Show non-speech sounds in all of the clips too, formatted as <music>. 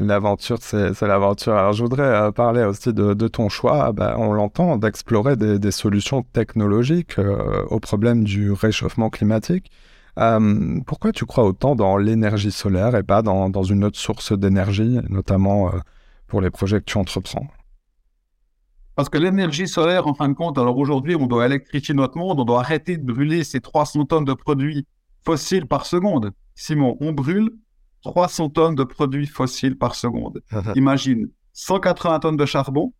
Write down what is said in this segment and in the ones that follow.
L'aventure, c'est l'aventure. Alors, je voudrais euh, parler aussi de, ton choix, bah, on l'entend, d'explorer des, solutions technologiques euh, au problème du réchauffement climatique. Euh, pourquoi tu crois autant dans l'énergie solaire et pas dans, dans une autre source d'énergie, notamment pour les projets que tu entreprends? Parce que l'énergie solaire, en fin de compte, alors aujourd'hui, on doit électrifier notre monde, on doit arrêter de brûler ces 300 tonnes de produits fossiles par seconde. Simon, on brûle 300 tonnes de produits fossiles par seconde. <laughs> Imagine 180 tonnes de charbon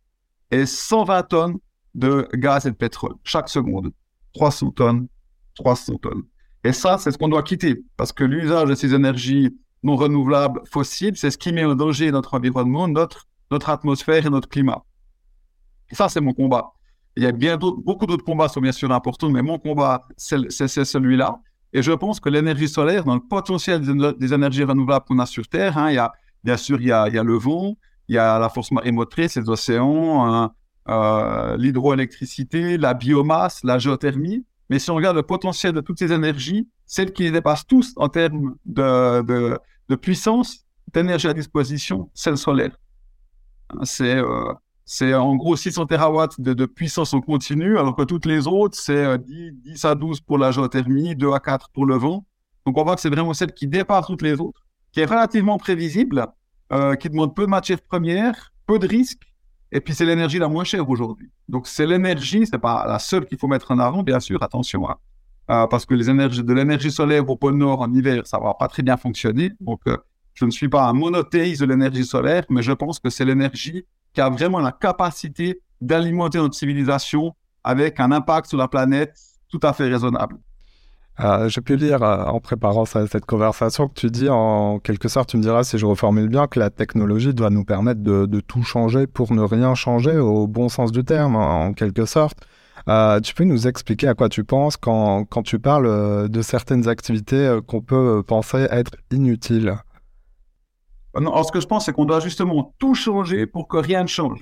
et 120 tonnes de gaz et de pétrole chaque seconde. 300 tonnes, 300 tonnes. Et ça, c'est ce qu'on doit quitter parce que l'usage de ces énergies non renouvelables fossiles, c'est ce qui met en danger notre environnement, notre, notre atmosphère et notre climat. Et ça, c'est mon combat. Il y a bien beaucoup d'autres combats sont bien sûr importants, mais mon combat, c'est celui-là. Et je pense que l'énergie solaire, dans le potentiel des, énergies renouvelables qu'on a sur Terre, hein, il y a, bien sûr, il y, a, le vent, il y a la force motrice, les océans, hein, euh, l'hydroélectricité, la biomasse, la géothermie. Mais si on regarde le potentiel de toutes ces énergies, celles qui les dépassent tous en termes de, puissance, d'énergie à disposition, c'est le solaire. C'est c'est en gros 600 terawatts de, puissance en continu, alors que toutes les autres, c'est 10, euh, à 12 pour la géothermie, 2 à 4 pour le vent. Donc on voit que c'est vraiment celle qui dépasse toutes les autres, qui est relativement prévisible, euh, qui demande peu de matières premières, peu de risques, et puis c'est l'énergie la moins chère aujourd'hui. Donc c'est l'énergie, c'est pas la seule qu'il faut mettre en avant, bien sûr, attention, hein. euh, parce que les énergies, de l'énergie solaire au pôle Nord en hiver, ça va pas très bien fonctionner. Donc je ne suis pas un monothéiste de l'énergie solaire, mais je pense que c'est l'énergie qui a vraiment la capacité d'alimenter notre civilisation avec un impact sur la planète tout à fait raisonnable. Euh, J'ai pu lire euh, en préparant cette conversation que tu dis en quelque sorte, tu me diras si je reformule bien, que la technologie doit nous permettre de, tout changer pour ne rien changer au bon sens du terme, en, quelque sorte. Euh, tu peux nous expliquer à quoi tu penses quand, quand tu parles euh, de certaines activités qu'on peut penser être inutiles? Alors, ce que je pense, c'est qu'on doit justement tout changer pour que rien ne change.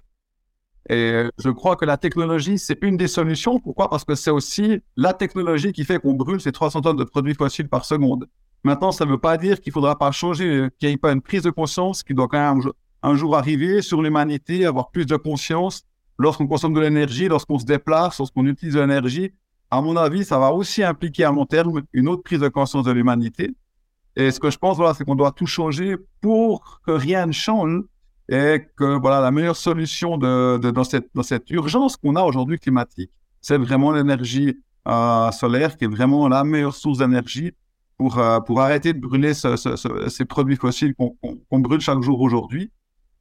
Et je crois que la technologie, c'est une des solutions. Pourquoi? Parce que c'est aussi la technologie qui fait qu'on brûle ces 300 tonnes de produits fossiles par seconde. Maintenant, ça ne veut pas dire qu'il ne faudra pas changer, qu'il n'y ait pas une prise de conscience qui doit quand même un jour arriver sur l'humanité, avoir plus de conscience lorsqu'on consomme de l'énergie, lorsqu'on se déplace, lorsqu'on utilise de l'énergie. À mon avis, ça va aussi impliquer à long terme une autre prise de conscience de l'humanité. Et ce que je pense, voilà, c'est qu'on doit tout changer pour que rien ne change et que voilà, la meilleure solution de, dans, cette, dans cette urgence qu'on a aujourd'hui climatique, c'est vraiment l'énergie euh, solaire qui est vraiment la meilleure source d'énergie pour, euh, pour arrêter de brûler ce, ce, ces produits fossiles qu'on brûle chaque jour aujourd'hui.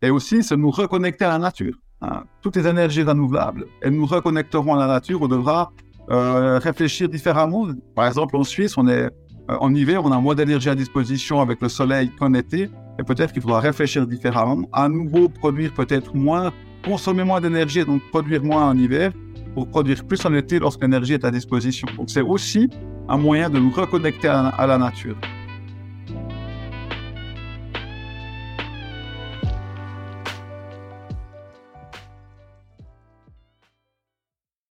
Et aussi, c'est nous reconnecter à la nature. Hein. Toutes les énergies renouvelables, elles nous reconnecteront à la nature. On devra euh, réfléchir différemment. Par exemple, en Suisse, on est en hiver, on a moins d'énergie à disposition avec le soleil qu'en été, et peut-être qu'il faudra réfléchir différemment, à nouveau produire peut-être moins, consommer moins d'énergie, donc produire moins en hiver, pour produire plus en été lorsque l'énergie est à disposition. Donc c'est aussi un moyen de nous reconnecter à la nature.